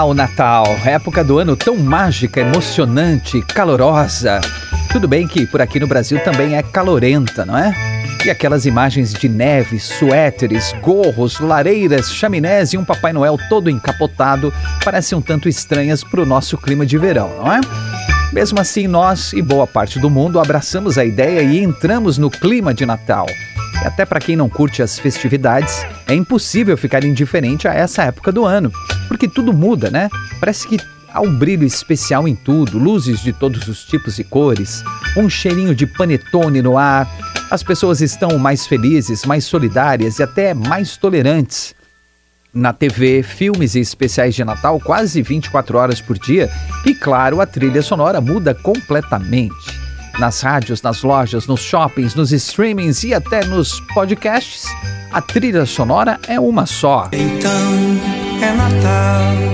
Ah, o Natal, época do ano tão mágica, emocionante, calorosa. Tudo bem que por aqui no Brasil também é calorenta, não é? E aquelas imagens de neve, suéteres, gorros, lareiras, chaminés e um Papai Noel todo encapotado parecem um tanto estranhas para o nosso clima de verão, não é? Mesmo assim, nós e boa parte do mundo abraçamos a ideia e entramos no clima de Natal. E até para quem não curte as festividades, é impossível ficar indiferente a essa época do ano, porque tudo muda, né? Parece que há um brilho especial em tudo, luzes de todos os tipos e cores, um cheirinho de panetone no ar. As pessoas estão mais felizes, mais solidárias e até mais tolerantes. Na TV, filmes e especiais de Natal quase 24 horas por dia, e claro, a trilha sonora muda completamente nas rádios, nas lojas, nos shoppings, nos streamings e até nos podcasts, a trilha sonora é uma só. Então é Natal.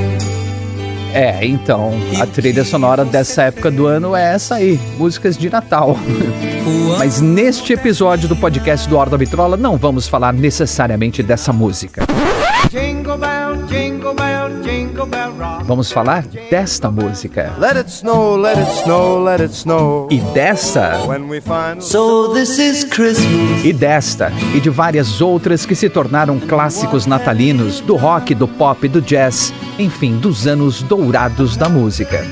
É, então, a trilha sonora dessa época do ano é essa aí, músicas de Natal. Mas neste episódio do podcast do Horda Vitrola não vamos falar necessariamente dessa música. Jingle bell, jingle bell, jingle bell rock. Vamos falar desta música. Let it snow, let it snow, let it snow. E dessa. So this is Christmas. E desta e de várias outras que se tornaram clássicos natalinos do rock, do pop, do jazz, enfim, dos anos dourados da música.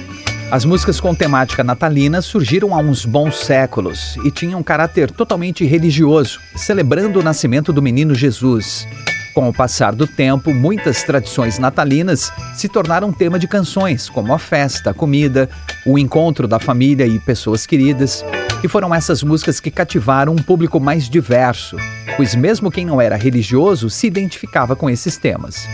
As músicas com temática natalina surgiram há uns bons séculos e tinham um caráter totalmente religioso, celebrando o nascimento do menino Jesus. Com o passar do tempo, muitas tradições natalinas se tornaram tema de canções, como a festa, a comida, o encontro da família e pessoas queridas. E foram essas músicas que cativaram um público mais diverso, pois mesmo quem não era religioso se identificava com esses temas.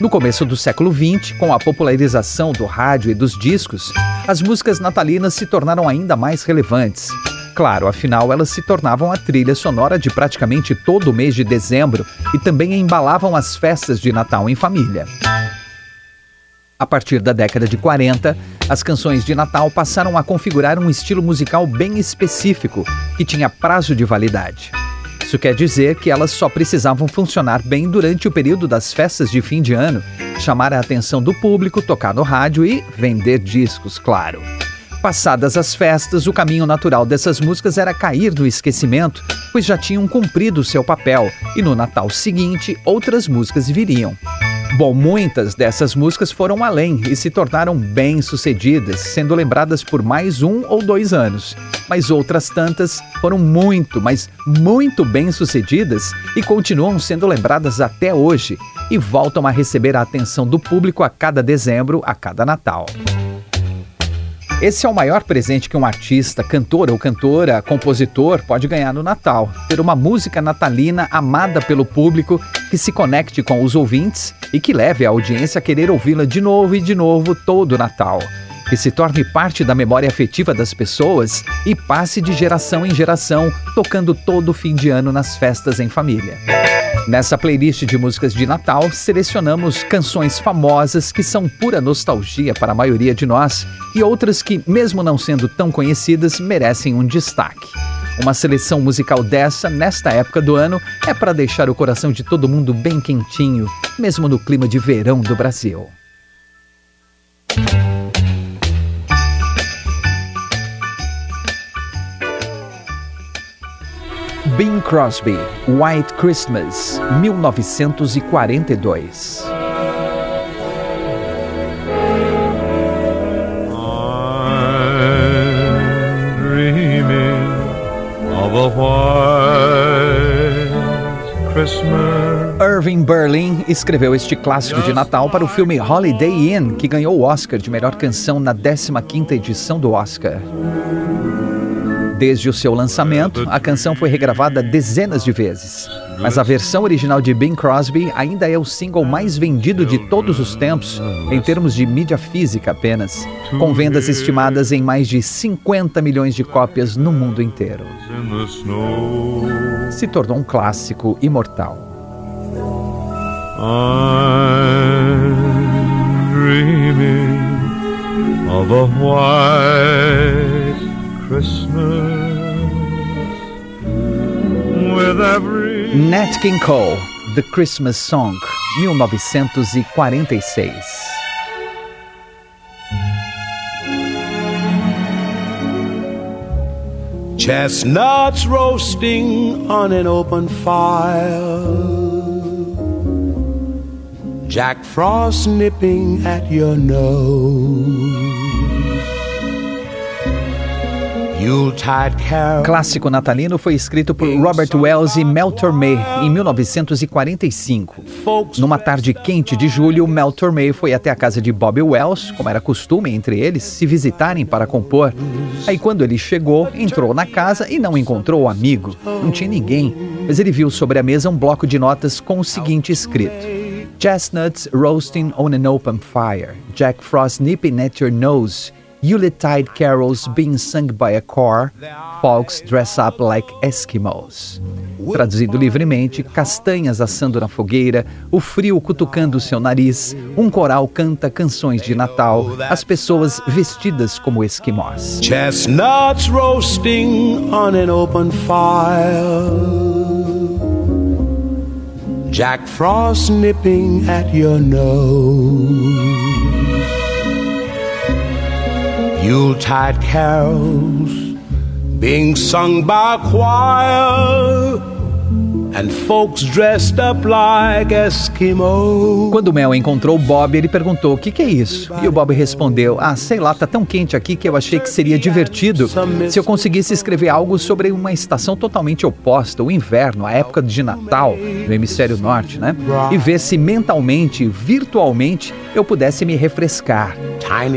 No começo do século XX, com a popularização do rádio e dos discos, as músicas natalinas se tornaram ainda mais relevantes. Claro, afinal elas se tornavam a trilha sonora de praticamente todo o mês de dezembro e também embalavam as festas de Natal em família. A partir da década de 40, as canções de Natal passaram a configurar um estilo musical bem específico, que tinha prazo de validade. Isso quer dizer que elas só precisavam funcionar bem durante o período das festas de fim de ano, chamar a atenção do público, tocar no rádio e vender discos, claro. Passadas as festas, o caminho natural dessas músicas era cair no esquecimento, pois já tinham cumprido seu papel, e no Natal seguinte outras músicas viriam. Bom, muitas dessas músicas foram além e se tornaram bem-sucedidas, sendo lembradas por mais um ou dois anos. Mas outras tantas foram muito, mas muito bem-sucedidas e continuam sendo lembradas até hoje e voltam a receber a atenção do público a cada dezembro, a cada Natal. Esse é o maior presente que um artista, cantor ou cantora, compositor pode ganhar no Natal: ter uma música natalina amada pelo público que se conecte com os ouvintes e que leve a audiência a querer ouvi-la de novo e de novo todo o Natal. Que se torne parte da memória afetiva das pessoas e passe de geração em geração, tocando todo fim de ano nas festas em família. Nessa playlist de músicas de Natal, selecionamos canções famosas que são pura nostalgia para a maioria de nós e outras que, mesmo não sendo tão conhecidas, merecem um destaque. Uma seleção musical dessa, nesta época do ano, é para deixar o coração de todo mundo bem quentinho, mesmo no clima de verão do Brasil. Bing Crosby, White Christmas, 1942. Irving Berlin escreveu este clássico de Natal para o filme Holiday Inn, que ganhou o Oscar de melhor canção na 15ª edição do Oscar. Desde o seu lançamento, a canção foi regravada dezenas de vezes, mas a versão original de Bing Crosby ainda é o single mais vendido de todos os tempos, em termos de mídia física apenas, com vendas estimadas em mais de 50 milhões de cópias no mundo inteiro. Se tornou um clássico imortal. I'm dreaming of a white Christmas with every Nat King Cole, The Christmas Song, 1946. Chestnuts roasting on an open fire Jack Frost nipping at your nose. Clássico natalino foi escrito por Robert Wells e Mel Tormé em 1945. Numa tarde quente de julho, Mel Tormé foi até a casa de Bob Wells, como era costume entre eles, se visitarem para compor. Aí quando ele chegou, entrou na casa e não encontrou o amigo. Não tinha ninguém, mas ele viu sobre a mesa um bloco de notas com o seguinte escrito: Chestnuts roasting on an open fire, Jack Frost nipping at your nose, Yuletide carols being sung by a choir, folks dress up like Eskimos. Traduzido livremente, castanhas assando na fogueira, o frio cutucando seu nariz, um coral canta canções de Natal, as pessoas vestidas como esquimós. Chestnuts roasting on an open fire. Jack Frost nipping at your nose. Yuletide carols being sung by a choir and folks dressed up like Eskimos. Quando Mel encontrou Bob, ele perguntou: "O que, que é isso?" E o Bob respondeu: "Ah, sei lá, tá tão quente aqui que eu achei que seria divertido se eu conseguisse escrever algo sobre uma estação totalmente oposta, o inverno, a época de Natal no hemisfério norte, né? E ver se mentalmente, virtualmente, eu pudesse me refrescar."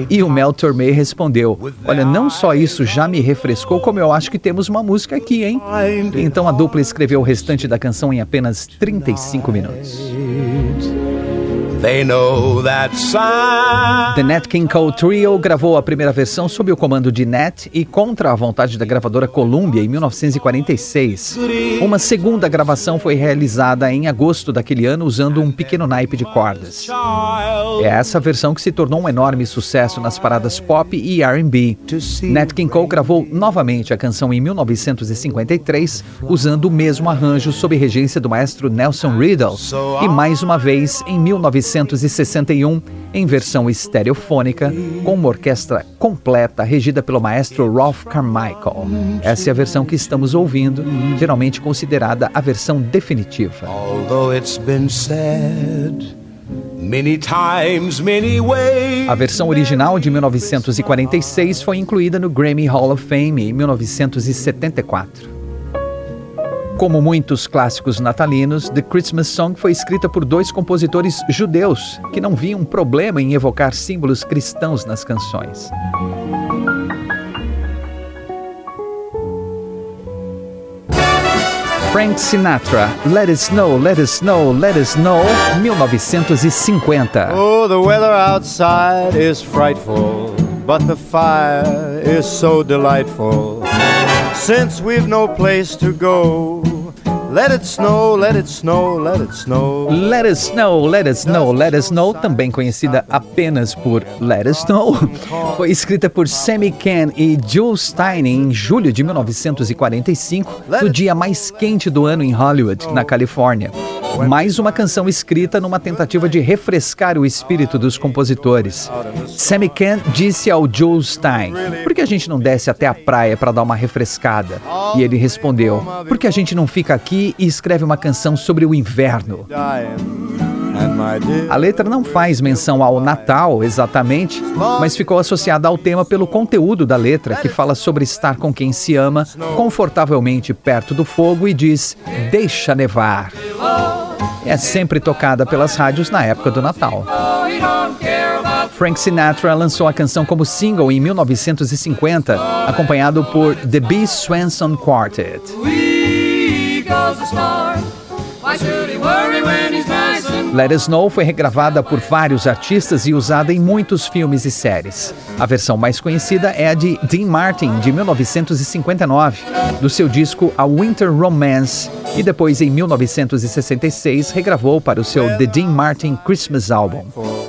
E o Mel Tormé respondeu: Olha, não só isso já me refrescou, como eu acho que temos uma música aqui, hein? Então a dupla escreveu o restante da canção em apenas 35 minutos. The Nat King Cole Trio gravou a primeira versão sob o comando de Nat e contra a vontade da gravadora Columbia em 1946. Uma segunda gravação foi realizada em agosto daquele ano usando um pequeno naipe de cordas. É essa versão que se tornou um enorme sucesso nas paradas pop e R&B. Nat King Cole gravou novamente a canção em 1953 usando o mesmo arranjo sob regência do maestro Nelson Riddle e mais uma vez em 19 1961 em versão estereofônica, com uma orquestra completa regida pelo maestro Ralph Carmichael. Essa é a versão que estamos ouvindo, geralmente considerada a versão definitiva. A versão original de 1946 foi incluída no Grammy Hall of Fame em 1974. Como muitos clássicos natalinos, The Christmas Song foi escrita por dois compositores judeus que não viam problema em evocar símbolos cristãos nas canções. Frank Sinatra, Let It Snow, Let It Snow, Let It Snow, 1950. Oh, the weather outside is frightful, but the fire is so delightful. Since we've no place to go, Let it snow, let it snow, let it snow. Let it snow, let it snow, let it snow, também conhecida apenas por Let it snow, foi escrita por Sammy Ken e Jules Stein em julho de 1945, no dia mais quente do ano em Hollywood, na Califórnia mais uma canção escrita numa tentativa de refrescar o espírito dos compositores. Sammy Kent disse ao Joe Stein: Por que a gente não desce até a praia para dar uma refrescada? E ele respondeu: Por que a gente não fica aqui e escreve uma canção sobre o inverno? A letra não faz menção ao Natal exatamente, mas ficou associada ao tema pelo conteúdo da letra, que fala sobre estar com quem se ama, confortavelmente perto do fogo e diz: Deixa nevar é sempre tocada pelas rádios na época do Natal. Frank Sinatra lançou a canção como single em 1950, acompanhado por The B. Swanson Quartet. Let It Snow foi regravada por vários artistas e usada em muitos filmes e séries. A versão mais conhecida é a de Dean Martin, de 1959, do seu disco A Winter Romance, e depois, em 1966, regravou para o seu The Dean Martin Christmas Album.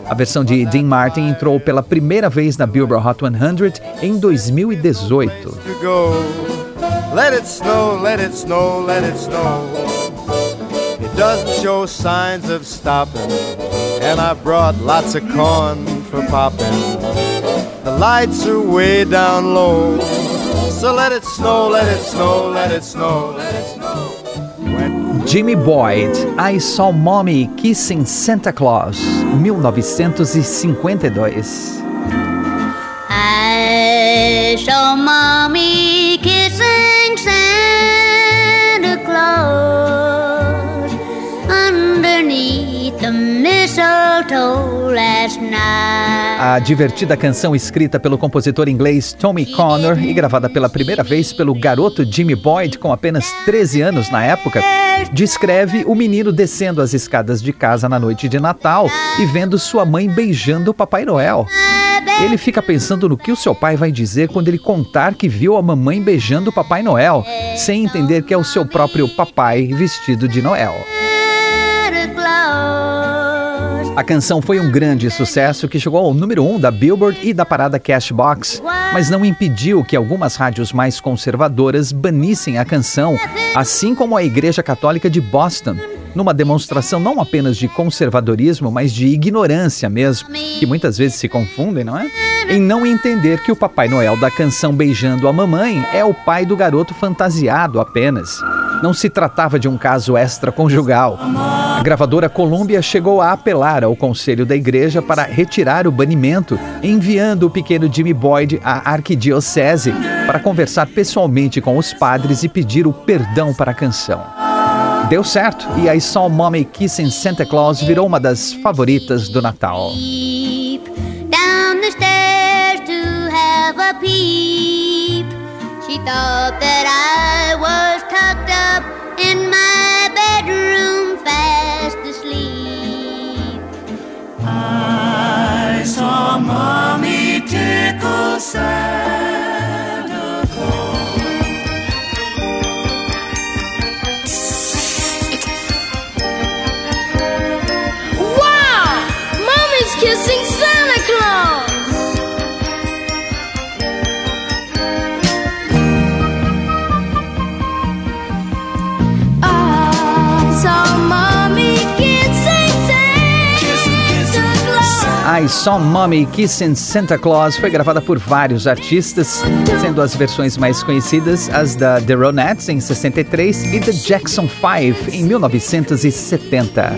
A versão de Dean Martin entrou pela primeira vez na Billboard Hot 100 em 2018. Let it snow, let it snow, let it snow. It doesn't show signs of stopping. And I brought lots of corn for popping. The lights are way down low. So let it snow, let it snow, let it snow, let it snow. Jimmy Boyd, I Saw Mommy Kissing Santa Claus, 1952. I saw Mommy A divertida canção escrita pelo compositor inglês Tommy Connor e gravada pela primeira vez pelo garoto Jimmy Boyd, com apenas 13 anos na época, descreve o menino descendo as escadas de casa na noite de Natal e vendo sua mãe beijando o Papai Noel. Ele fica pensando no que o seu pai vai dizer quando ele contar que viu a mamãe beijando o Papai Noel, sem entender que é o seu próprio papai vestido de Noel. A canção foi um grande sucesso que chegou ao número 1 um da Billboard e da parada Cashbox, mas não impediu que algumas rádios mais conservadoras banissem a canção, assim como a Igreja Católica de Boston, numa demonstração não apenas de conservadorismo, mas de ignorância mesmo, que muitas vezes se confundem, não é? Em não entender que o Papai Noel da canção Beijando a Mamãe é o pai do garoto fantasiado apenas. Não se tratava de um caso extraconjugal. A gravadora Columbia chegou a apelar ao conselho da igreja para retirar o banimento, enviando o pequeno Jimmy Boyd à arquidiocese para conversar pessoalmente com os padres e pedir o perdão para a canção. Deu certo e a Saw Mommy Kissing Santa Claus virou uma das favoritas do Natal. the. Saw Mommy Kissing Santa Claus foi gravada por vários artistas, sendo as versões mais conhecidas as da The Ronettes em 63 e The Jackson 5 em 1970.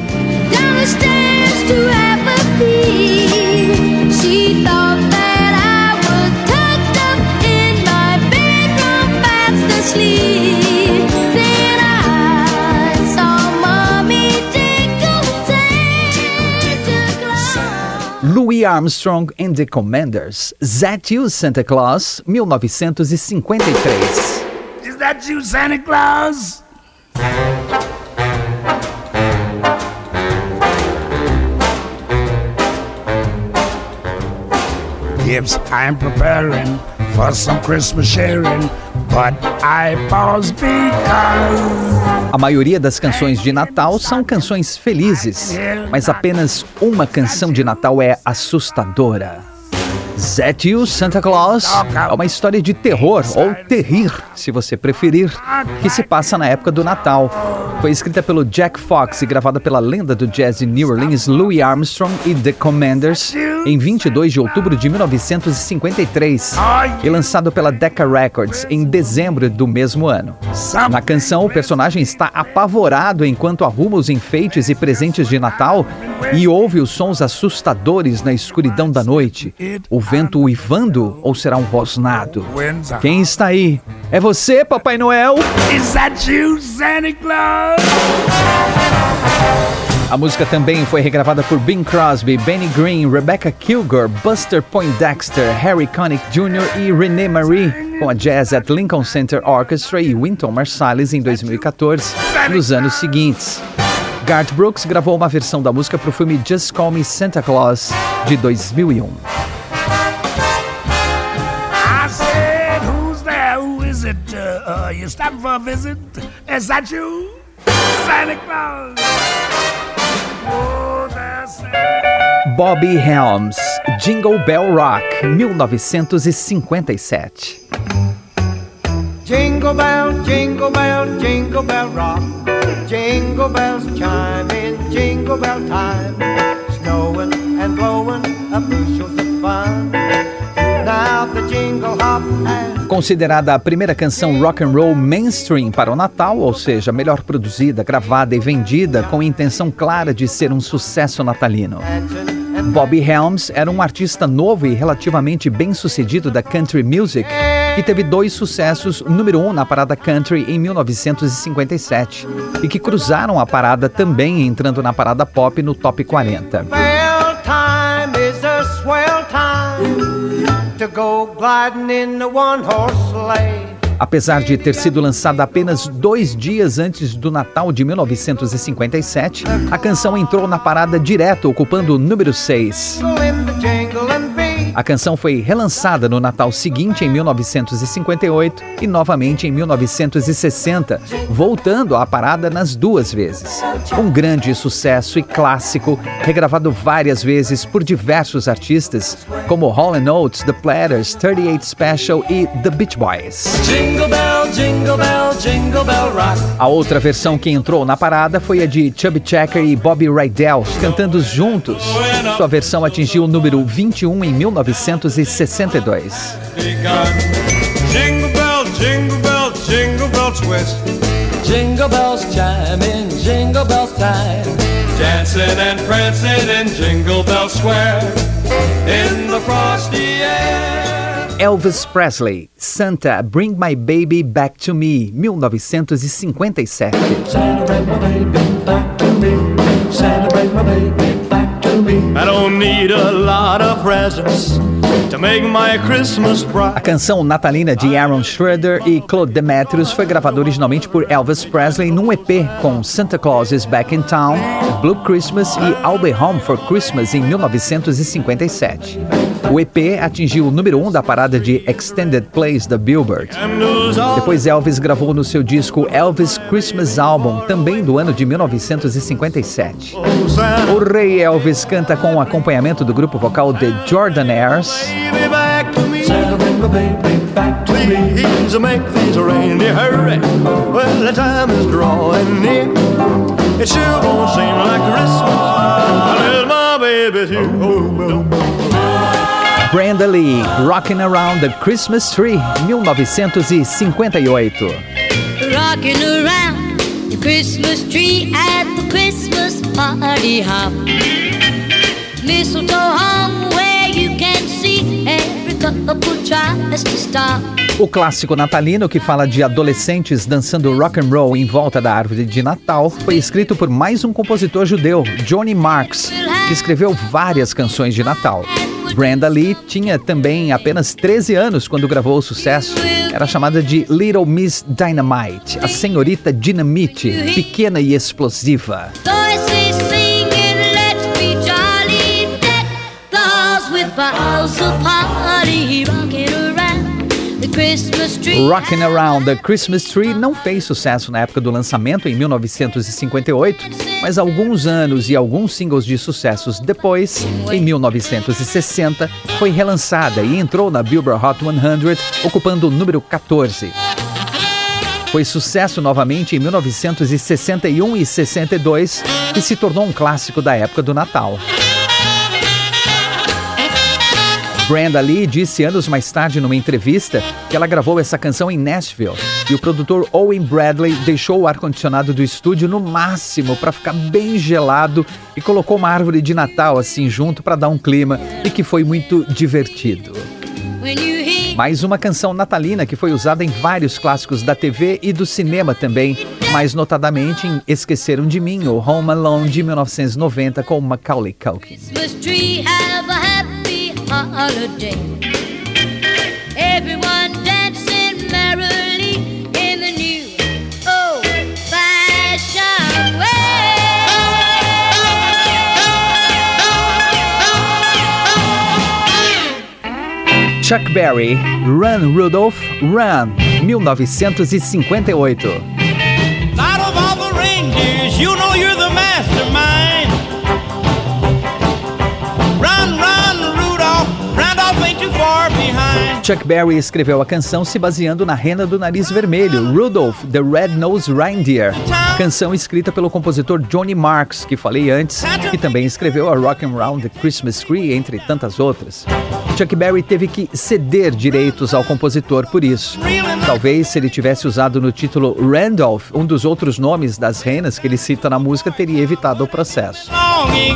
Armstrong and the Commanders. That You, Santa Claus, 1953. Is that you, Santa Claus? Yes, I'm preparing for some Christmas sharing, A maioria das canções de Natal são canções felizes, mas apenas uma canção de Natal é assustadora. You, Santa Claus é uma história de terror, ou terrir, se você preferir, que se passa na época do Natal. Foi escrita pelo Jack Fox e gravada pela lenda do jazz de New Orleans, Louis Armstrong e The Commanders em 22 de outubro de 1953 e lançado pela Decca Records em dezembro do mesmo ano. Na canção, o personagem está apavorado enquanto arruma os enfeites e presentes de Natal e ouve os sons assustadores na escuridão da noite. O vento uivando ou será um rosnado? Quem está aí? É você, Papai Noel? Is that you, Santa Claus? A música também foi regravada por Bing Crosby, Benny Green, Rebecca Kilgore, Buster Poindexter, Harry Connick Jr. e Renee Marie, com a Jazz at Lincoln Center Orchestra e Wynton Marsalis em 2014 e nos anos seguintes. Garth Brooks gravou uma versão da música para o filme Just Call Me Santa Claus de 2001. I said, who's there? Who is it? Uh, uh, you for a visit? Is that you? Santa Claus. Bobby Helms, Jingle Bell Rock, 1957. Jingle bell, jingle bell, jingle bell rock. Jingle bells chime in jingle bell time. Snowing and blowing a bushels of fun. Now the jingle hop Considerada a primeira canção rock and roll mainstream para o Natal, ou seja, melhor produzida, gravada e vendida com a intenção clara de ser um sucesso natalino. Bobby Helms era um artista novo e relativamente bem-sucedido da country music, que teve dois sucessos número um na parada country em 1957 e que cruzaram a parada também entrando na parada pop no top 40. Apesar de ter sido lançada apenas dois dias antes do Natal de 1957, a canção entrou na parada direto, ocupando o número 6. A canção foi relançada no Natal seguinte, em 1958, e novamente em 1960, voltando à parada nas duas vezes. Um grande sucesso e clássico, regravado várias vezes por diversos artistas, como Hall Oates, The Platters, 38 Special e The Beach Boys. Jingle bell, jingle bell, jingle bell rock. A outra versão que entrou na parada foi a de Chubby Checker e Bobby Rydell, cantando juntos. Sua versão atingiu o número 21 em 1962. Begun. Jingle bell, jingle bell, jingle bell twist. Jingle bells chime in jingle bells time. Dancing and prancing in Jingle Bell Square. In the frosty air. Elvis Presley, Santa, Bring My Baby Back to Me, 1957. Santa bring my baby back to me. Santa bring my baby a canção natalina de Aaron Schroeder e Claude Demetrius foi gravada originalmente por Elvis Presley num EP com Santa Claus is Back in Town, Blue Christmas e I'll Be Home for Christmas em 1957. O EP atingiu o número 1 um da parada de Extended Plays da Billboard. Depois Elvis gravou no seu disco Elvis Christmas Album, também do ano de 1957. O rei Elvis canta com o acompanhamento do grupo vocal The Jordanaires. It sure won't seem like Christmas my baby's here. Oh. Brenda Lee, Rockin' Around the Christmas Tree, 1958. Rocking around the Christmas tree at the Christmas party hop. Mistletoe where you can see every couple tries to stop. O clássico natalino, que fala de adolescentes dançando rock and roll em volta da árvore de Natal, foi escrito por mais um compositor judeu, Johnny Marks, que escreveu várias canções de Natal. Brenda Lee tinha também apenas 13 anos quando gravou o sucesso. Era chamada de Little Miss Dynamite, a senhorita dinamite, pequena e explosiva. Rockin' Around the Christmas Tree não fez sucesso na época do lançamento, em 1958, mas alguns anos e alguns singles de sucessos depois, em 1960, foi relançada e entrou na Billboard Hot 100, ocupando o número 14. Foi sucesso novamente em 1961 e 62 e se tornou um clássico da época do Natal. Brenda Lee disse anos mais tarde numa entrevista que ela gravou essa canção em Nashville e o produtor Owen Bradley deixou o ar-condicionado do estúdio no máximo para ficar bem gelado e colocou uma árvore de Natal assim junto para dar um clima e que foi muito divertido. Mais uma canção natalina que foi usada em vários clássicos da TV e do cinema também, mais notadamente em Esqueceram de Mim, ou Home Alone de 1990 com Macaulay Culkin. Holiday. Everyone dancing merrily in the new old fashioned way. Chuck Berry, Run Rudolph, Run, 1958. Out of all the reindeers, you know you're the Chuck Berry escreveu a canção se baseando na rena do nariz vermelho, Rudolph the Red-Nosed Reindeer, canção escrita pelo compositor Johnny Marks, que falei antes, que também escreveu a Rock and Round the Christmas Tree, entre tantas outras. Chuck Berry teve que ceder direitos ao compositor por isso. Talvez se ele tivesse usado no título Randolph, um dos outros nomes das renas que ele cita na música, teria evitado o processo.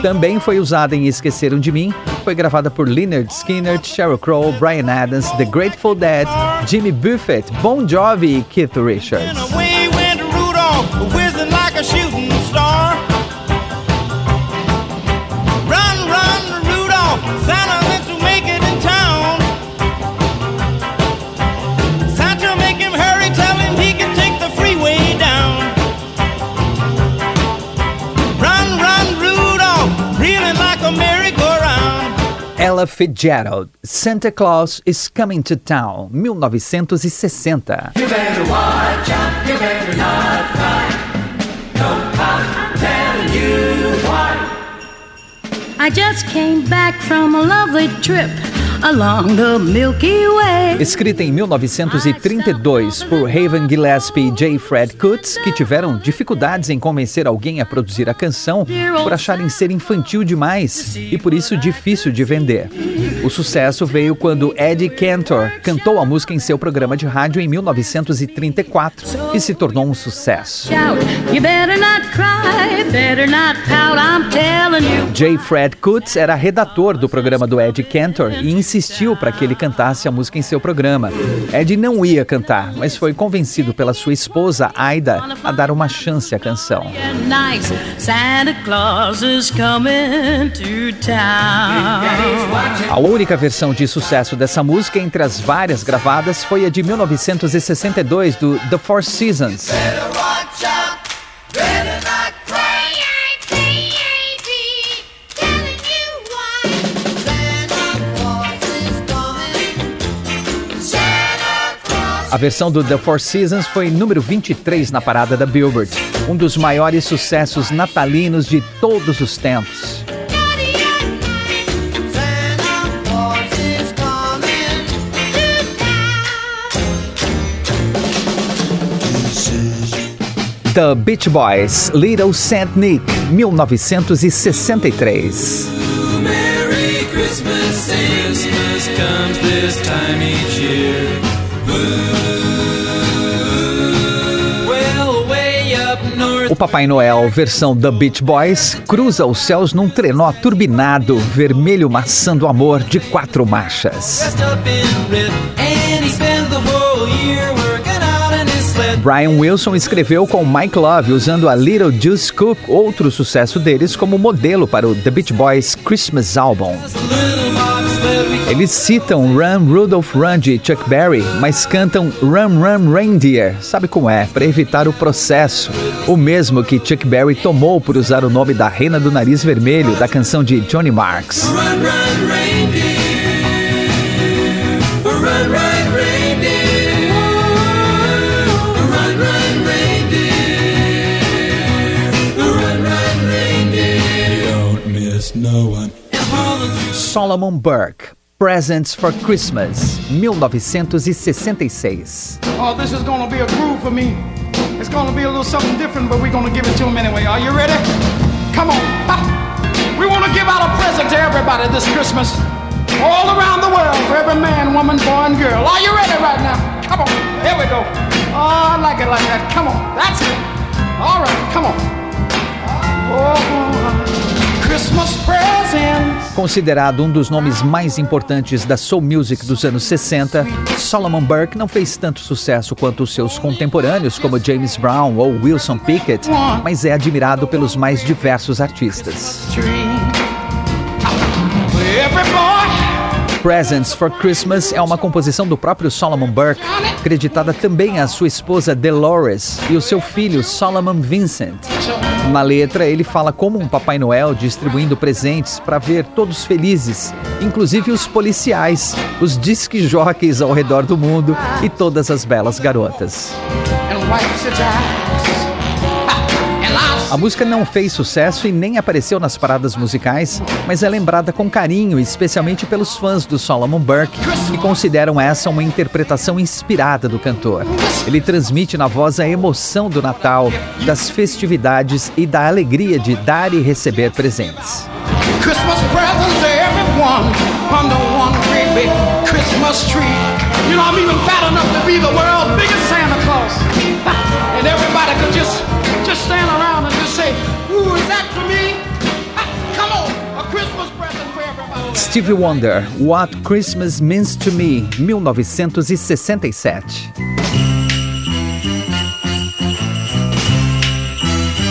Também foi usada em Esqueceram de Mim, foi gravada por Leonard Skinner, Sheryl Crow, Brian Adams, The Grateful Dead, Jimmy Buffett, Bon Jovi e Keith Richards. Fitzgerald, Santa Claus is Coming to Town, 1960. I just came back from a lovely trip along the Milky Way. Escrita em 1932 por Haven Gillespie e J. Fred Kutz, que tiveram dificuldades em convencer alguém a produzir a canção por acharem ser infantil demais e por isso difícil de vender. O sucesso veio quando Eddie Cantor cantou a música em seu programa de rádio em 1934 e se tornou um sucesso. J. Fred Kutz era redator do programa do Ed Cantor e insistiu para que ele cantasse a música em seu programa. Ed não ia cantar, mas foi convencido pela sua esposa Aida a dar uma chance à canção. Get única versão de sucesso dessa música entre as várias gravadas foi a de 1962 do The Four Seasons. A versão do The Four Seasons foi número 23 na parada da Billboard, um dos maiores sucessos natalinos de todos os tempos. The Beach Boys, Little Saint Nick, 1963. Merry Christmas, Christmas comes this time each year. O Papai Noel, versão The Beach Boys, cruza os céus num trenó turbinado, vermelho maçã do amor de quatro marchas. Brian Wilson escreveu com Mike Love usando a Little Juice Cook, outro sucesso deles, como modelo para o The Beach Boys Christmas Album. Eles citam Run Rudolph Run de Chuck Berry, mas cantam Run Run Reindeer, sabe como é, para evitar o processo. O mesmo que Chuck Berry tomou por usar o nome da Rena do Nariz Vermelho da canção de Johnny Marks. run, run, Solomon Burke, Presents for Christmas, 1966. Oh, this is gonna be a groove for me. It's gonna be a little something different, but we're gonna give it to him anyway. Are you ready? Come on. Ha! We wanna give out a present to everybody this Christmas. All around the world, for every man, woman, boy, and girl. Are you ready right now? Come on. Here we go. Oh, I like it like that. Come on. That's it. All right, come on. Oh, oh, oh. Considerado um dos nomes mais importantes da soul music dos anos 60, Solomon Burke não fez tanto sucesso quanto os seus contemporâneos como James Brown ou Wilson Pickett, mas é admirado pelos mais diversos artistas. Presents for Christmas é uma composição do próprio Solomon Burke, creditada também à sua esposa Dolores e o seu filho Solomon Vincent. Na letra, ele fala como um Papai Noel distribuindo presentes para ver todos felizes, inclusive os policiais, os disque jockeys ao redor do mundo e todas as belas garotas. A música não fez sucesso e nem apareceu nas paradas musicais, mas é lembrada com carinho, especialmente pelos fãs do Solomon Burke, que consideram essa uma interpretação inspirada do cantor. Ele transmite na voz a emoção do Natal, das festividades e da alegria de dar e receber presentes. Christmas presents to everyone under one great Christmas tree. You know, I'm even fat enough to be the world's biggest Santa Claus. And everybody could just, Stevie Wonder, What Christmas Means to Me, 1967.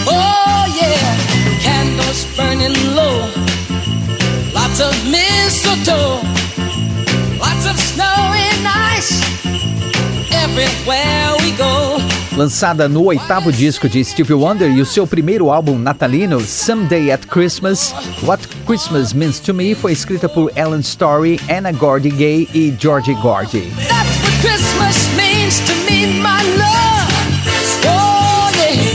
Oh yeah, candles burning low Lots of mistletoe, lots of snow and ice everywhere. Lançada no oitavo disco de Stevie Wonder e o seu primeiro álbum natalino, Someday at Christmas, What Christmas Means to Me foi escrita por Ellen Story, Anna Gordy Gay e Georgie Gordy. That's what Christmas means to me, my love.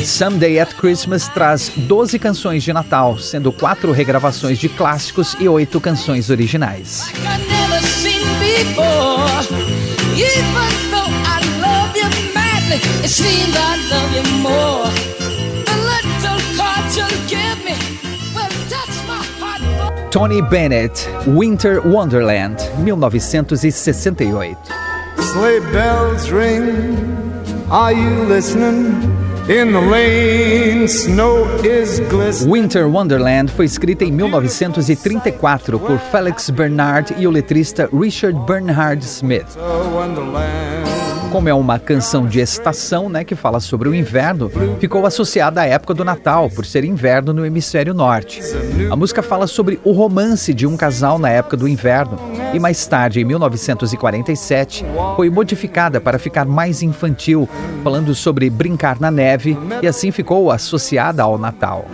Someday at Christmas traz 12 canções de Natal, sendo quatro regravações de clássicos e oito canções originais. Tony Bennett, Winter Wonderland, 1968. Sleigh bells ring, are you listening? Lane, Winter Wonderland foi escrita em 1934 por Felix Bernard e o letrista Richard Bernhard Smith. Como é uma canção de estação, né, que fala sobre o inverno, ficou associada à época do Natal, por ser inverno no hemisfério norte. A música fala sobre o romance de um casal na época do inverno e mais tarde, em 1947, foi modificada para ficar mais infantil, falando sobre brincar na neve e assim ficou associada ao Natal.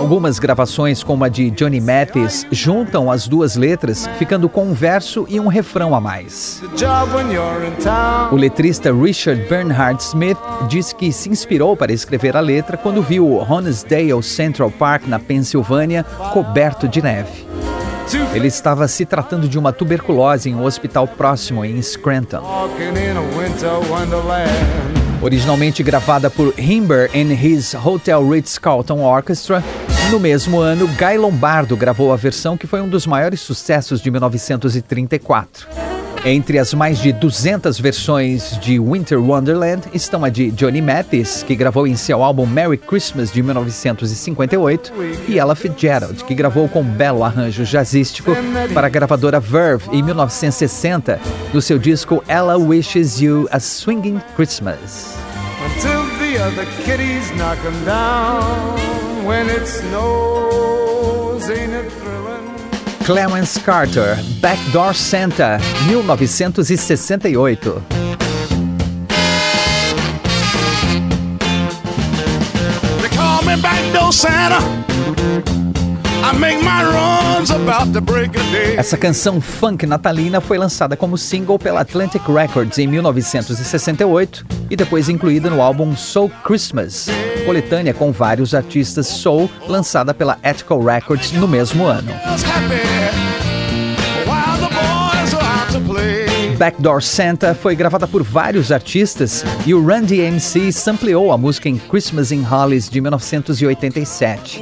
Algumas gravações, como a de Johnny Mathis, juntam as duas letras, ficando com um verso e um refrão a mais. O letrista Richard Bernhard Smith disse que se inspirou para escrever a letra quando viu Honesdale Central Park, na Pensilvânia, coberto de neve. Ele estava se tratando de uma tuberculose em um hospital próximo em Scranton. Originalmente gravada por Himber and His Hotel Ritz-Carlton Orchestra, no mesmo ano, Guy Lombardo gravou a versão que foi um dos maiores sucessos de 1934. Entre as mais de 200 versões de Winter Wonderland estão a de Johnny Mathis, que gravou em seu álbum Merry Christmas de 1958, e Ella Fitzgerald, que gravou com um belo arranjo jazzístico para a gravadora Verve em 1960, no seu disco Ella Wishes You a Swinging Christmas. Until the other kitties knock them down when it snows, Clarence Carter, Backdoor Santa, 1968. They call me Backdoor Santa. Essa canção funk natalina foi lançada como single pela Atlantic Records em 1968 e depois incluída no álbum Soul Christmas, coletânea com vários artistas soul lançada pela Ethical Records no mesmo ano. Backdoor Santa foi gravada por vários artistas e o Run DMC sampleou a música em Christmas in Hollis de 1987.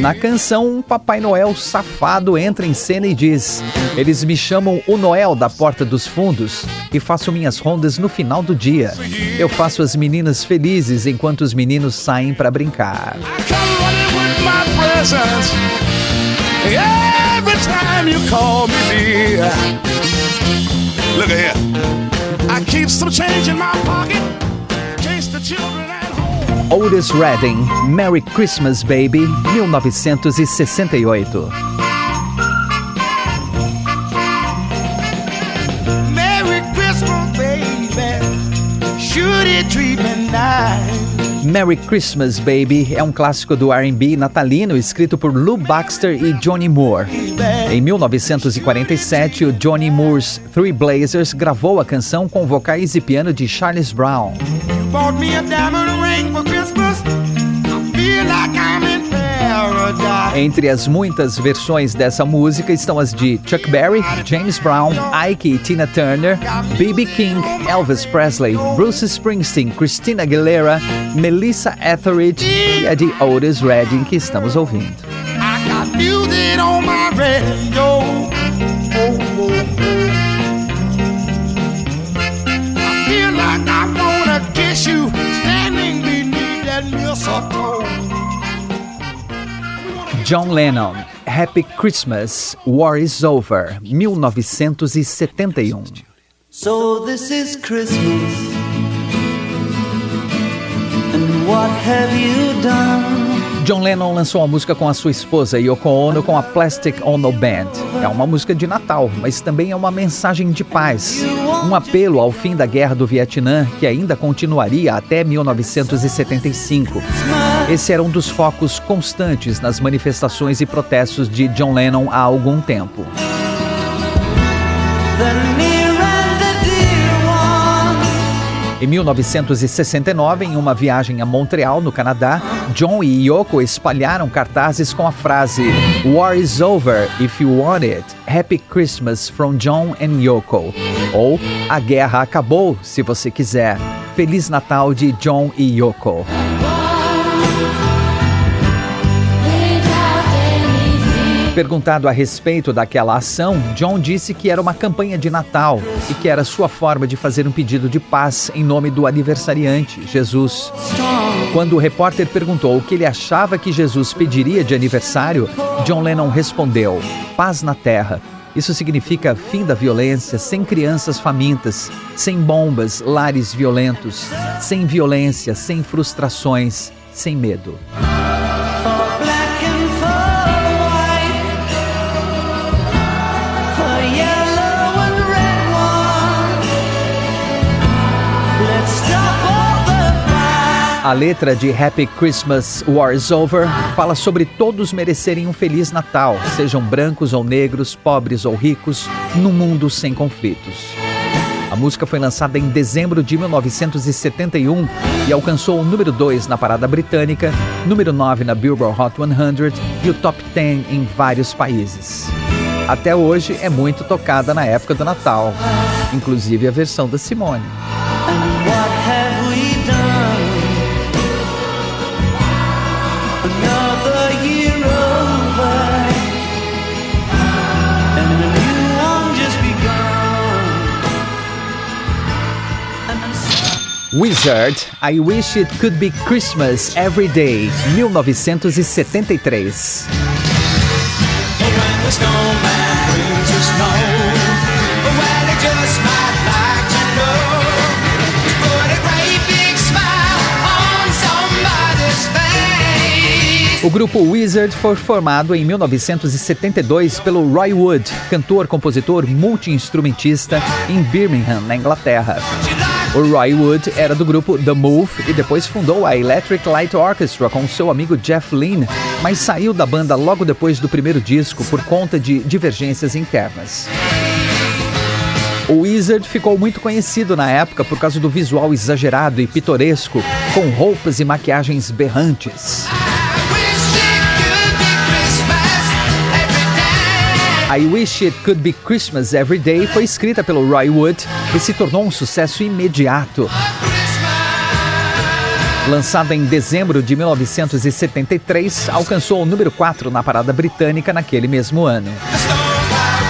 Na canção, um Papai Noel safado entra em cena e diz: Eles me chamam o Noel da Porta dos Fundos e faço minhas rondas no final do dia. Eu faço as meninas felizes enquanto os meninos saem para brincar. Every time you call me dear. Look at here. I keep some change in my pocket. Case the children at home. Otis Redding, Merry Christmas Baby, 1968. Merry Christmas, baby. Should it treat me nice? Merry Christmas Baby é um clássico do R&B natalino escrito por Lou Baxter e Johnny Moore. Em 1947, o Johnny Moore's Three Blazers gravou a canção com vocais e piano de Charles Brown. Entre as muitas versões dessa música estão as de Chuck Berry, James Brown, Ike e Tina Turner, B.B. King, Elvis Presley, Bruce Springsteen, Christina Aguilera, Melissa Etheridge e a de Otis Redding que estamos ouvindo. John Lennon, Happy Christmas, War is Over, 1971. Um. So this is Christmas. And what have you done? John Lennon lançou a música com a sua esposa Yoko Ono com a Plastic Ono Band. É uma música de Natal, mas também é uma mensagem de paz. Um apelo ao fim da Guerra do Vietnã, que ainda continuaria até 1975. Esse era um dos focos constantes nas manifestações e protestos de John Lennon há algum tempo. Em 1969, em uma viagem a Montreal, no Canadá, John e Yoko espalharam cartazes com a frase War is over if you want it. Happy Christmas from John and Yoko. Ou A guerra acabou se você quiser. Feliz Natal de John e Yoko. Perguntado a respeito daquela ação, John disse que era uma campanha de Natal e que era sua forma de fazer um pedido de paz em nome do aniversariante, Jesus. Quando o repórter perguntou o que ele achava que Jesus pediria de aniversário, John Lennon respondeu: paz na terra. Isso significa fim da violência, sem crianças famintas, sem bombas, lares violentos, sem violência, sem frustrações, sem medo. A letra de Happy Christmas War is Over fala sobre todos merecerem um feliz Natal, sejam brancos ou negros, pobres ou ricos, num mundo sem conflitos. A música foi lançada em dezembro de 1971 e alcançou o número 2 na parada britânica, número 9 na Billboard Hot 100 e o top 10 em vários países. Até hoje é muito tocada na época do Natal, inclusive a versão da Simone. Wizard, I Wish It Could Be Christmas Every Day, 1973. When the snowman brings the snow, well, he just might like to know. Just put a great big smile on somebody's face. O grupo Wizard foi formado em 1972 pelo Roy Wood, cantor, compositor, multi-instrumentista em Birmingham, na Inglaterra. O Roy Wood era do grupo The Move e depois fundou a Electric Light Orchestra com seu amigo Jeff Lynne, mas saiu da banda logo depois do primeiro disco por conta de divergências internas. O Wizard ficou muito conhecido na época por causa do visual exagerado e pitoresco, com roupas e maquiagens berrantes. I wish it could be Christmas every day. Foi escrita pelo Roy Wood e se tornou um sucesso imediato. Lançada em dezembro de 1973, alcançou o número 4 na parada britânica naquele mesmo ano.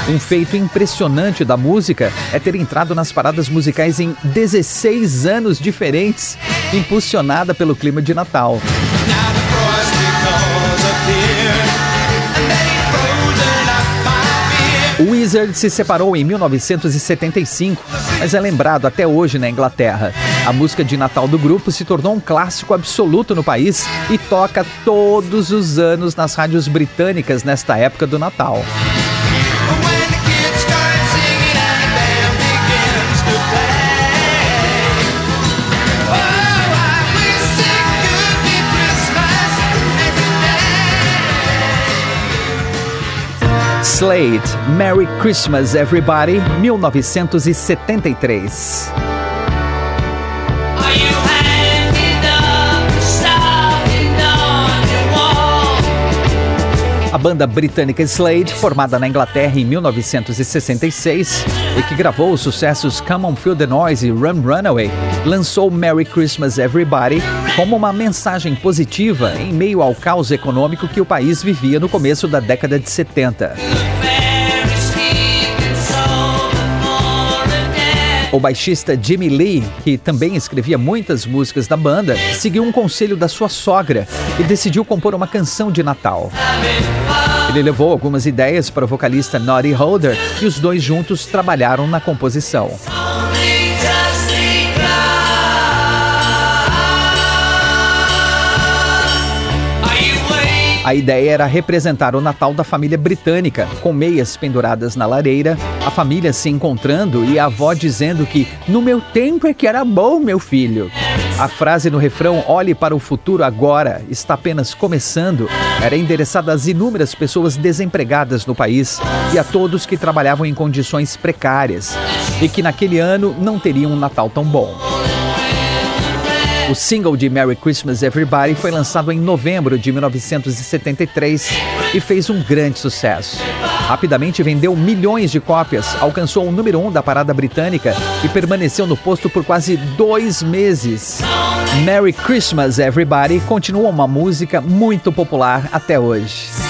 Um feito impressionante da música é ter entrado nas paradas musicais em 16 anos diferentes, impulsionada pelo clima de Natal. O Wizard se separou em 1975, mas é lembrado até hoje na Inglaterra. A música de Natal do grupo se tornou um clássico absoluto no país e toca todos os anos nas rádios britânicas nesta época do Natal. Slade, Merry Christmas Everybody, 1973. A banda britânica Slade, formada na Inglaterra em 1966 e que gravou os sucessos Come On Feel the Noise e Run Runaway, lançou Merry Christmas Everybody como uma mensagem positiva em meio ao caos econômico que o país vivia no começo da década de 70. O baixista Jimmy Lee, que também escrevia muitas músicas da banda, seguiu um conselho da sua sogra e decidiu compor uma canção de Natal. Ele levou algumas ideias para o vocalista Noddy Holder e os dois juntos trabalharam na composição. A ideia era representar o Natal da família britânica, com meias penduradas na lareira, a família se encontrando e a avó dizendo que no meu tempo é que era bom, meu filho. A frase no refrão Olhe para o futuro agora está apenas começando era endereçada às inúmeras pessoas desempregadas no país e a todos que trabalhavam em condições precárias e que naquele ano não teriam um Natal tão bom. O single de Merry Christmas Everybody foi lançado em novembro de 1973 e fez um grande sucesso. Rapidamente vendeu milhões de cópias, alcançou o número 1 um da parada britânica e permaneceu no posto por quase dois meses. Merry Christmas Everybody continua uma música muito popular até hoje.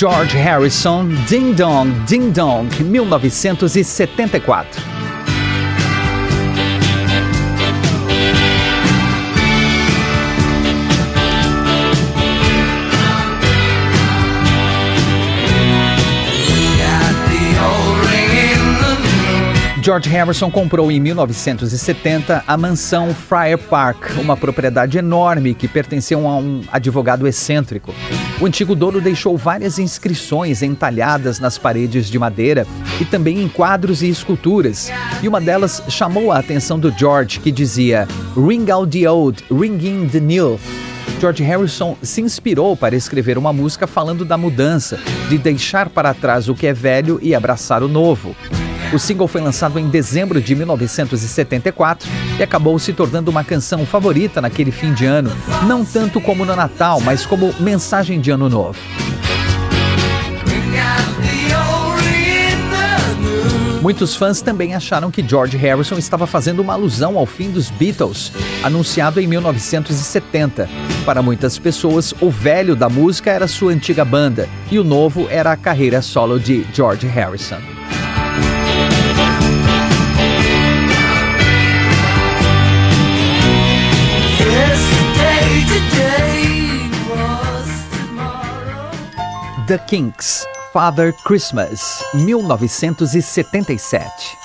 George Harrison, Ding Dong, Ding Dong, 1974. George Harrison comprou em 1970 a mansão Friar Park, uma propriedade enorme que pertenceu a um advogado excêntrico. O antigo dono deixou várias inscrições entalhadas nas paredes de madeira e também em quadros e esculturas, e uma delas chamou a atenção do George, que dizia Ring out the old, ring in the new. George Harrison se inspirou para escrever uma música falando da mudança, de deixar para trás o que é velho e abraçar o novo. O single foi lançado em dezembro de 1974 e acabou se tornando uma canção favorita naquele fim de ano, não tanto como no Natal, mas como mensagem de ano novo. Muitos fãs também acharam que George Harrison estava fazendo uma alusão ao fim dos Beatles, anunciado em 1970. Para muitas pessoas, o velho da música era sua antiga banda e o novo era a carreira solo de George Harrison. The Kinks, Father Christmas, 1977.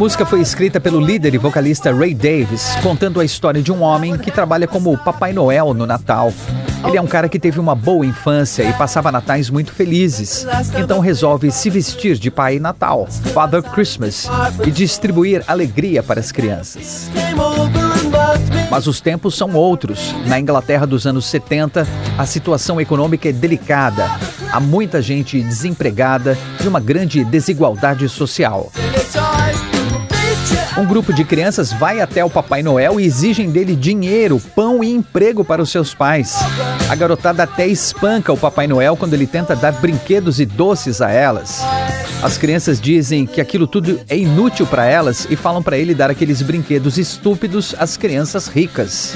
Música foi escrita pelo líder e vocalista Ray Davis, contando a história de um homem que trabalha como Papai Noel no Natal. Ele é um cara que teve uma boa infância e passava natais muito felizes. Então resolve se vestir de Pai Natal, Father Christmas, e distribuir alegria para as crianças. Mas os tempos são outros. Na Inglaterra dos anos 70, a situação econômica é delicada. Há muita gente desempregada e uma grande desigualdade social. Um grupo de crianças vai até o Papai Noel e exigem dele dinheiro, pão e emprego para os seus pais. A garotada até espanca o Papai Noel quando ele tenta dar brinquedos e doces a elas. As crianças dizem que aquilo tudo é inútil para elas e falam para ele dar aqueles brinquedos estúpidos às crianças ricas.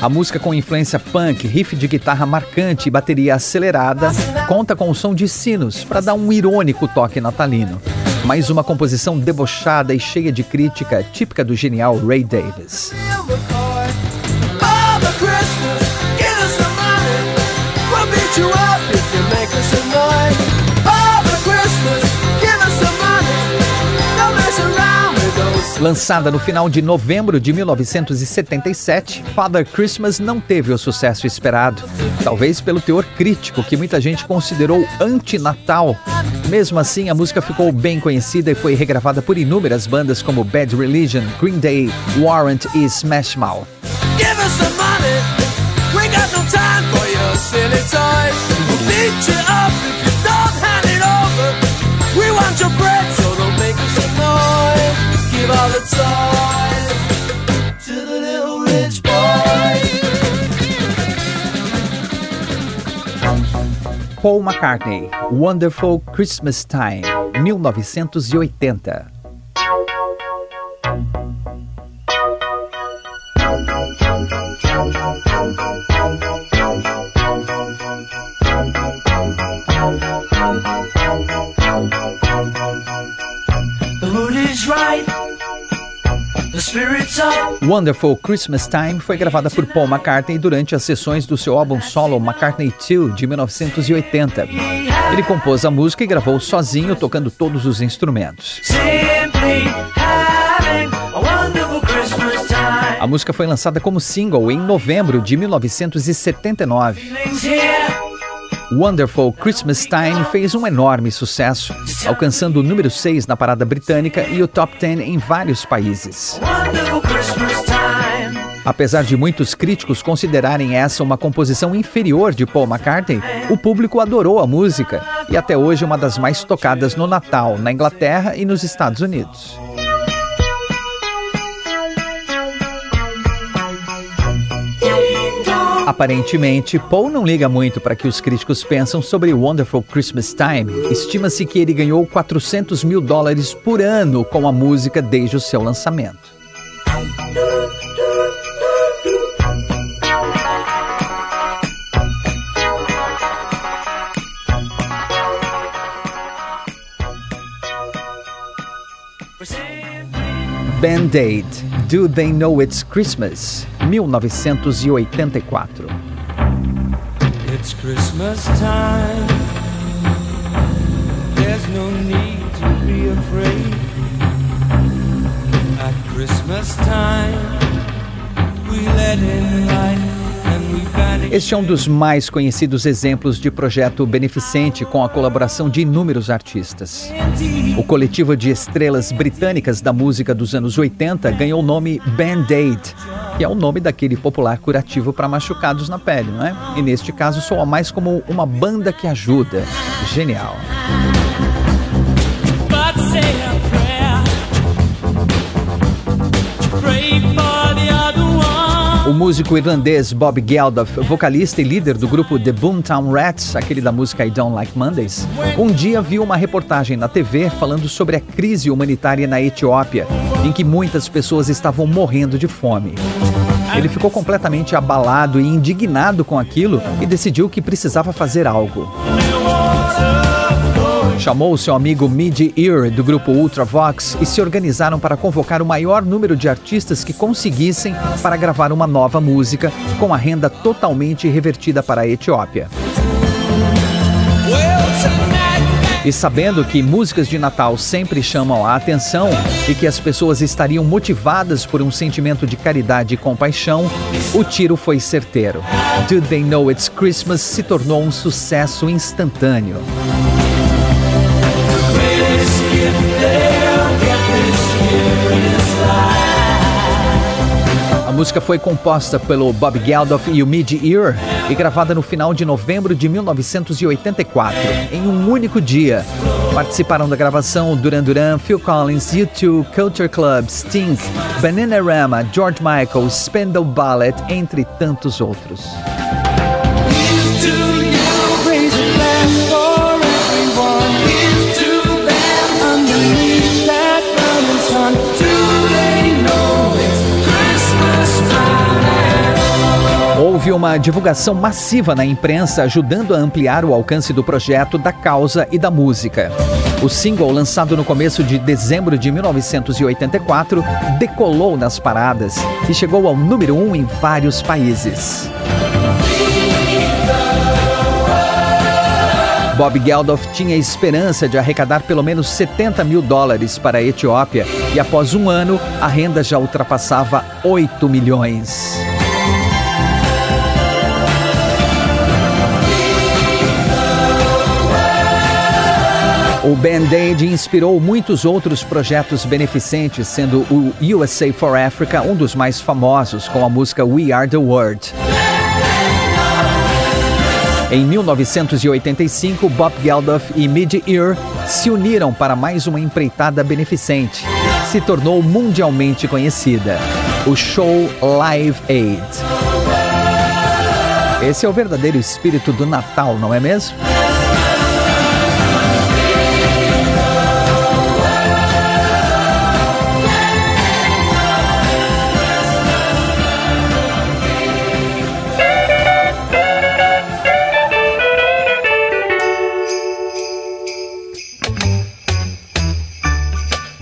A música com influência punk, riff de guitarra marcante e bateria acelerada conta com o som de sinos para dar um irônico toque natalino. Mais uma composição debochada e cheia de crítica, típica do genial Ray Davis. Lançada no final de novembro de 1977, Father Christmas não teve o sucesso esperado, talvez pelo teor crítico que muita gente considerou anti-natal. Mesmo assim, a música ficou bem conhecida e foi regravada por inúmeras bandas como Bad Religion, Green Day, Warrant e Smash Mouth. Paul McCartney, Wonderful Christmas Time, 1980. Wonderful Christmas Time foi gravada por Paul McCartney durante as sessões do seu álbum solo McCartney 2 de 1980. Ele compôs a música e gravou sozinho, tocando todos os instrumentos. A música foi lançada como single em novembro de 1979. Wonderful Christmas Time fez um enorme sucesso, alcançando o número 6 na parada britânica e o top 10 em vários países. Apesar de muitos críticos considerarem essa uma composição inferior de Paul McCartney, o público adorou a música e até hoje é uma das mais tocadas no Natal, na Inglaterra e nos Estados Unidos. Aparentemente, Paul não liga muito para que os críticos pensam sobre Wonderful Christmas Time. Estima-se que ele ganhou 400 mil dólares por ano com a música desde o seu lançamento. Band-Aid, Do They Know It's Christmas, 1984. It's Christmas time. There's no need to be afraid. At Christmas time, we let in light. Este é um dos mais conhecidos exemplos de projeto beneficente com a colaboração de inúmeros artistas. O coletivo de estrelas britânicas da música dos anos 80 ganhou o nome Band-Aid, que é o nome daquele popular curativo para machucados na pele, não é? E neste caso soa mais como uma banda que ajuda. Genial. But O músico irlandês Bob Geldof, vocalista e líder do grupo The Boomtown Rats, aquele da música I Don't Like Mondays, um dia viu uma reportagem na TV falando sobre a crise humanitária na Etiópia, em que muitas pessoas estavam morrendo de fome. Ele ficou completamente abalado e indignado com aquilo e decidiu que precisava fazer algo. Chamou seu amigo Mid Ear do grupo Ultravox e se organizaram para convocar o maior número de artistas que conseguissem para gravar uma nova música com a renda totalmente revertida para a Etiópia. E sabendo que músicas de Natal sempre chamam a atenção e que as pessoas estariam motivadas por um sentimento de caridade e compaixão, o tiro foi certeiro. Do They Know It's Christmas se tornou um sucesso instantâneo. Música foi composta pelo Bob Geldof e o Mid-Ear e gravada no final de novembro de 1984, em um único dia. Participaram da gravação Duran Duran, Phil Collins, U2, Culture Club, Sting, Bananarama, George Michael, Spandau Ballet, entre tantos outros. Uma divulgação massiva na imprensa ajudando a ampliar o alcance do projeto, da causa e da música. O single, lançado no começo de dezembro de 1984, decolou nas paradas e chegou ao número um em vários países. Bob Geldof tinha esperança de arrecadar pelo menos 70 mil dólares para a Etiópia e, após um ano, a renda já ultrapassava 8 milhões. O Band-Aid inspirou muitos outros projetos beneficentes, sendo o USA for Africa um dos mais famosos, com a música We Are the World. Em 1985, Bob Geldof e Mid-Ear se uniram para mais uma empreitada beneficente. Se tornou mundialmente conhecida, o show Live Aid. Esse é o verdadeiro espírito do Natal, não é mesmo?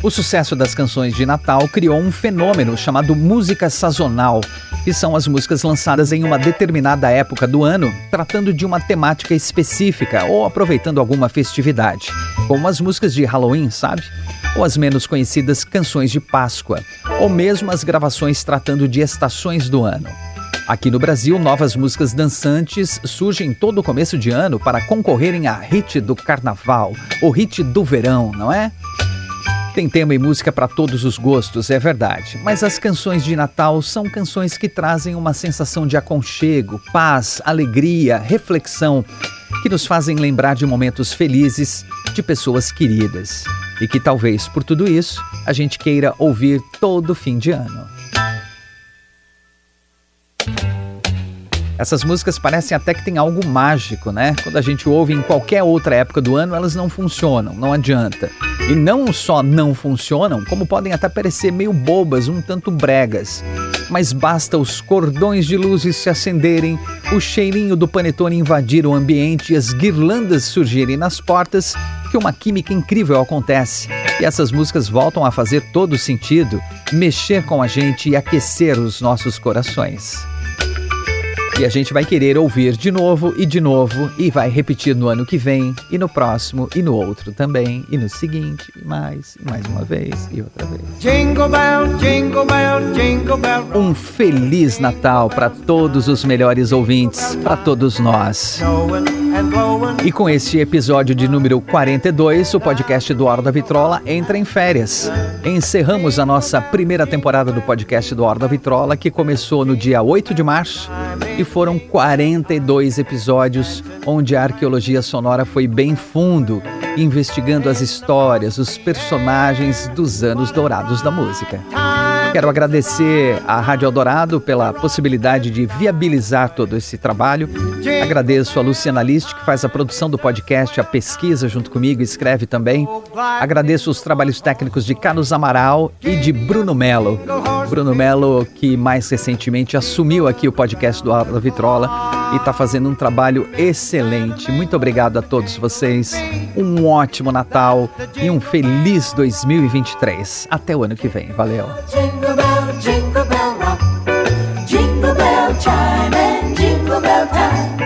O sucesso das canções de Natal criou um fenômeno chamado música sazonal, que são as músicas lançadas em uma determinada época do ano, tratando de uma temática específica ou aproveitando alguma festividade, como as músicas de Halloween, sabe? Ou as menos conhecidas canções de Páscoa, ou mesmo as gravações tratando de estações do ano. Aqui no Brasil, novas músicas dançantes surgem todo começo de ano para concorrerem a hit do carnaval, o hit do verão, não é? Tem tema e música para todos os gostos, é verdade. Mas as canções de Natal são canções que trazem uma sensação de aconchego, paz, alegria, reflexão, que nos fazem lembrar de momentos felizes, de pessoas queridas. E que talvez por tudo isso a gente queira ouvir todo fim de ano. Essas músicas parecem até que tem algo mágico, né? Quando a gente ouve em qualquer outra época do ano, elas não funcionam, não adianta. E não só não funcionam, como podem até parecer meio bobas, um tanto bregas. Mas basta os cordões de luzes se acenderem, o cheirinho do panetone invadir o ambiente e as guirlandas surgirem nas portas, que uma química incrível acontece. E essas músicas voltam a fazer todo sentido, mexer com a gente e aquecer os nossos corações. E a gente vai querer ouvir de novo e de novo, e vai repetir no ano que vem, e no próximo, e no outro também, e no seguinte, e mais, e mais uma vez, e outra vez. Jingle bell, jingle bell, jingle bell. Um feliz Natal para todos os melhores ouvintes, para todos nós. E com este episódio de número 42, o podcast do Hora da Vitrola entra em férias. Encerramos a nossa primeira temporada do podcast do Hora da Vitrola, que começou no dia 8 de março e foram 42 episódios onde a arqueologia sonora foi bem fundo, investigando as histórias, os personagens dos anos dourados da música. Quero agradecer à Rádio Eldorado pela possibilidade de viabilizar todo esse trabalho. Agradeço a Luciana List, que faz a produção do podcast, a pesquisa junto comigo, escreve também. Agradeço os trabalhos técnicos de Carlos Amaral e de Bruno Melo. Bruno Melo, que mais recentemente assumiu aqui o podcast do da Vitrola e está fazendo um trabalho excelente. Muito obrigado a todos vocês. Um ótimo Natal e um feliz 2023. Até o ano que vem. Valeu. Jingle bell, jingle bell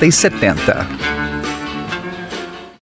e 70.